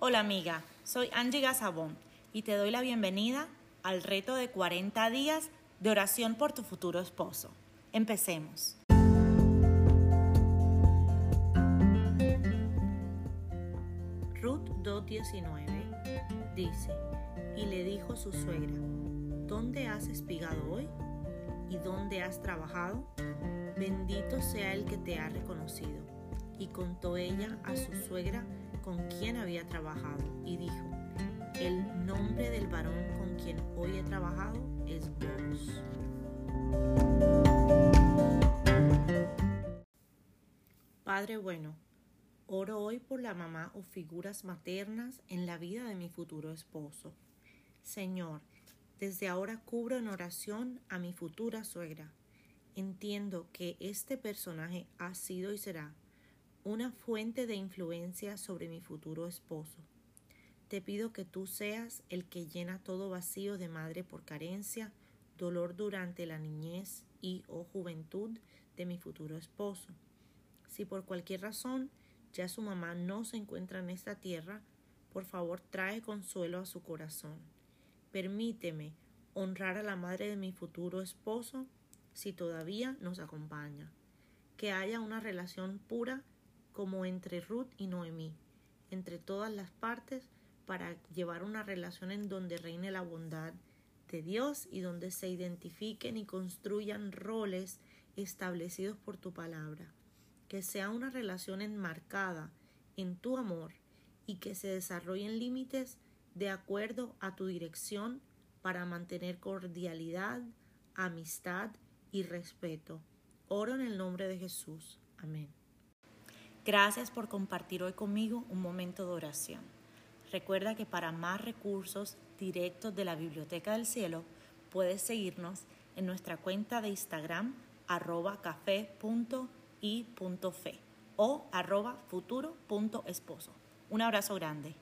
Hola amiga, soy Angie Gazabón y te doy la bienvenida al reto de 40 días de oración por tu futuro esposo. Empecemos. Ruth 2.19 dice, y le dijo su suegra, ¿dónde has espigado hoy? ¿Y dónde has trabajado? Bendito sea el que te ha reconocido. Y contó ella a su suegra con quien había trabajado y dijo, el nombre del varón con quien hoy he trabajado es Boaz. Padre bueno, oro hoy por la mamá o figuras maternas en la vida de mi futuro esposo. Señor, desde ahora cubro en oración a mi futura suegra. Entiendo que este personaje ha sido y será una fuente de influencia sobre mi futuro esposo. Te pido que tú seas el que llena todo vacío de madre por carencia, dolor durante la niñez y o juventud de mi futuro esposo. Si por cualquier razón ya su mamá no se encuentra en esta tierra, por favor trae consuelo a su corazón. Permíteme honrar a la madre de mi futuro esposo si todavía nos acompaña. Que haya una relación pura como entre Ruth y Noemí, entre todas las partes, para llevar una relación en donde reine la bondad de Dios y donde se identifiquen y construyan roles establecidos por tu palabra. Que sea una relación enmarcada en tu amor y que se desarrollen límites de acuerdo a tu dirección para mantener cordialidad, amistad y respeto. Oro en el nombre de Jesús. Amén. Gracias por compartir hoy conmigo un momento de oración. Recuerda que para más recursos directos de la Biblioteca del Cielo puedes seguirnos en nuestra cuenta de Instagram arroba café.i.fe o arroba futuro.esposo. Un abrazo grande.